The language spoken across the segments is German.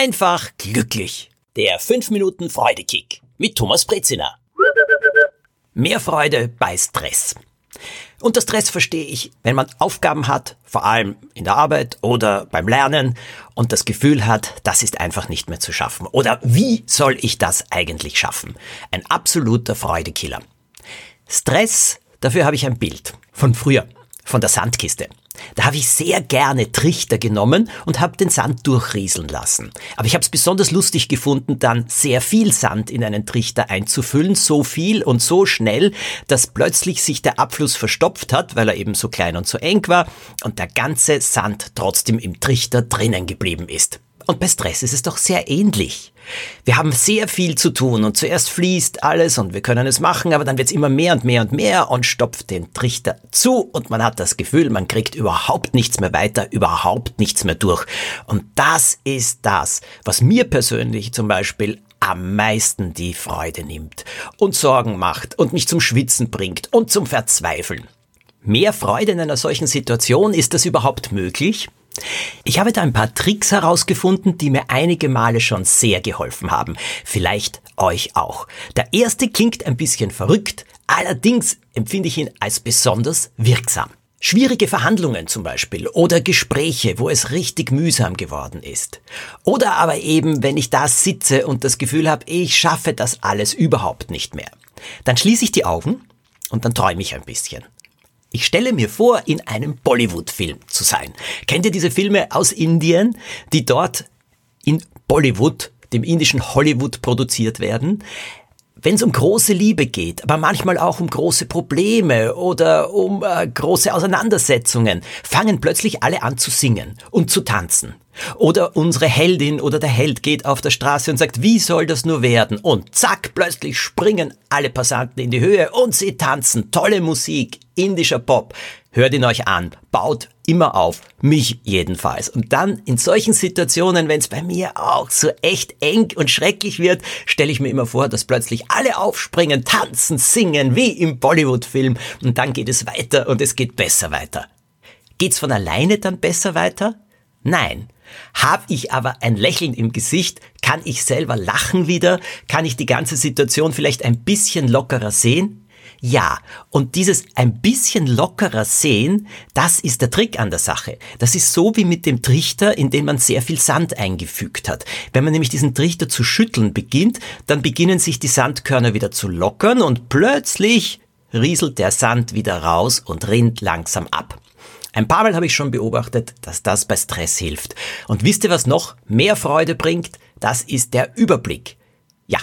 einfach glücklich. Der 5 Minuten Freudekick mit Thomas Brezina. Mehr Freude bei Stress. Unter Stress verstehe ich, wenn man Aufgaben hat, vor allem in der Arbeit oder beim Lernen und das Gefühl hat, das ist einfach nicht mehr zu schaffen. Oder wie soll ich das eigentlich schaffen? Ein absoluter Freudekiller. Stress, dafür habe ich ein Bild von früher, von der Sandkiste. Da habe ich sehr gerne Trichter genommen und habe den Sand durchrieseln lassen. Aber ich habe es besonders lustig gefunden, dann sehr viel Sand in einen Trichter einzufüllen, so viel und so schnell, dass plötzlich sich der Abfluss verstopft hat, weil er eben so klein und so eng war und der ganze Sand trotzdem im Trichter drinnen geblieben ist. Und bei Stress ist es doch sehr ähnlich. Wir haben sehr viel zu tun und zuerst fließt alles und wir können es machen, aber dann wird es immer mehr und mehr und mehr und stopft den Trichter zu und man hat das Gefühl, man kriegt überhaupt nichts mehr weiter, überhaupt nichts mehr durch. Und das ist das, was mir persönlich zum Beispiel am meisten die Freude nimmt und Sorgen macht und mich zum Schwitzen bringt und zum Verzweifeln. Mehr Freude in einer solchen Situation, ist das überhaupt möglich? Ich habe da ein paar Tricks herausgefunden, die mir einige Male schon sehr geholfen haben. Vielleicht euch auch. Der erste klingt ein bisschen verrückt, allerdings empfinde ich ihn als besonders wirksam. Schwierige Verhandlungen zum Beispiel oder Gespräche, wo es richtig mühsam geworden ist. Oder aber eben, wenn ich da sitze und das Gefühl habe, ich schaffe das alles überhaupt nicht mehr. Dann schließe ich die Augen und dann träume ich ein bisschen. Ich stelle mir vor, in einem Bollywood-Film zu sein. Kennt ihr diese Filme aus Indien, die dort in Bollywood, dem indischen Hollywood, produziert werden? Wenn es um große Liebe geht, aber manchmal auch um große Probleme oder um äh, große Auseinandersetzungen, fangen plötzlich alle an zu singen und zu tanzen. Oder unsere Heldin oder der Held geht auf der Straße und sagt, wie soll das nur werden? Und zack, plötzlich springen alle Passanten in die Höhe und sie tanzen. Tolle Musik, indischer Pop. Hört ihn euch an, baut immer auf, mich jedenfalls. Und dann in solchen Situationen, wenn es bei mir auch so echt eng und schrecklich wird, stelle ich mir immer vor, dass plötzlich alle aufspringen, tanzen, singen, wie im Bollywood-Film. Und dann geht es weiter und es geht besser weiter. Geht's von alleine dann besser weiter? Nein. Hab ich aber ein Lächeln im Gesicht, kann ich selber lachen wieder, kann ich die ganze Situation vielleicht ein bisschen lockerer sehen? Ja, und dieses ein bisschen lockerer sehen, das ist der Trick an der Sache. Das ist so wie mit dem Trichter, in den man sehr viel Sand eingefügt hat. Wenn man nämlich diesen Trichter zu schütteln beginnt, dann beginnen sich die Sandkörner wieder zu lockern und plötzlich rieselt der Sand wieder raus und rinnt langsam ab. Ein paar Mal habe ich schon beobachtet, dass das bei Stress hilft. Und wisst ihr, was noch mehr Freude bringt? Das ist der Überblick. Ja,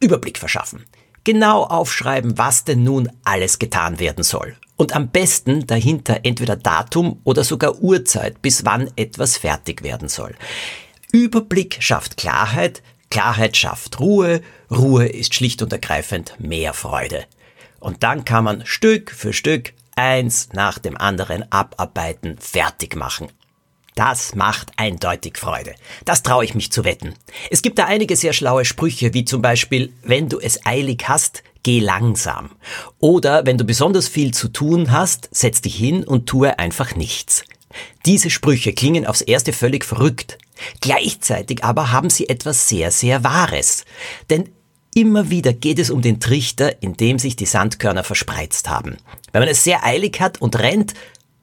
Überblick verschaffen. Genau aufschreiben, was denn nun alles getan werden soll. Und am besten dahinter entweder Datum oder sogar Uhrzeit, bis wann etwas fertig werden soll. Überblick schafft Klarheit, Klarheit schafft Ruhe, Ruhe ist schlicht und ergreifend mehr Freude. Und dann kann man Stück für Stück eins nach dem anderen abarbeiten, fertig machen. Das macht eindeutig Freude. Das traue ich mich zu wetten. Es gibt da einige sehr schlaue Sprüche, wie zum Beispiel, wenn du es eilig hast, geh langsam. Oder wenn du besonders viel zu tun hast, setz dich hin und tue einfach nichts. Diese Sprüche klingen aufs erste völlig verrückt. Gleichzeitig aber haben sie etwas sehr, sehr Wahres. Denn Immer wieder geht es um den Trichter, in dem sich die Sandkörner verspreizt haben. Wenn man es sehr eilig hat und rennt,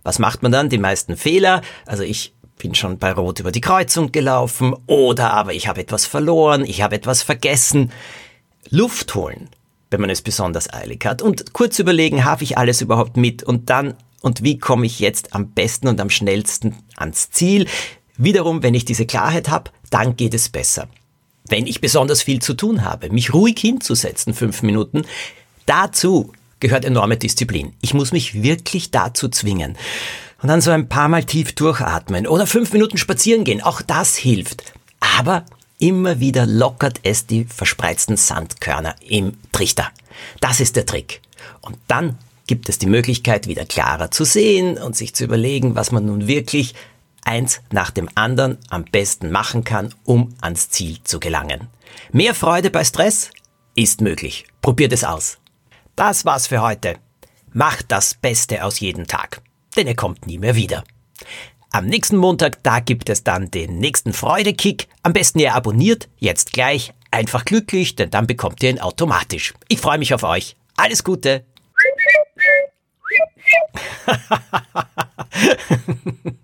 was macht man dann? Die meisten Fehler. Also ich bin schon bei Rot über die Kreuzung gelaufen oder aber ich habe etwas verloren, ich habe etwas vergessen. Luft holen, wenn man es besonders eilig hat und kurz überlegen, habe ich alles überhaupt mit und dann und wie komme ich jetzt am besten und am schnellsten ans Ziel? Wiederum, wenn ich diese Klarheit habe, dann geht es besser wenn ich besonders viel zu tun habe, mich ruhig hinzusetzen, fünf Minuten, dazu gehört enorme Disziplin. Ich muss mich wirklich dazu zwingen. Und dann so ein paar Mal tief durchatmen oder fünf Minuten spazieren gehen, auch das hilft. Aber immer wieder lockert es die verspreizten Sandkörner im Trichter. Das ist der Trick. Und dann gibt es die Möglichkeit, wieder klarer zu sehen und sich zu überlegen, was man nun wirklich eins nach dem anderen am besten machen kann, um ans Ziel zu gelangen. Mehr Freude bei Stress ist möglich. Probiert es aus. Das war's für heute. Macht das Beste aus jedem Tag, denn er kommt nie mehr wieder. Am nächsten Montag, da gibt es dann den nächsten Freudekick. Am besten ihr abonniert, jetzt gleich, einfach glücklich, denn dann bekommt ihr ihn automatisch. Ich freue mich auf euch. Alles Gute.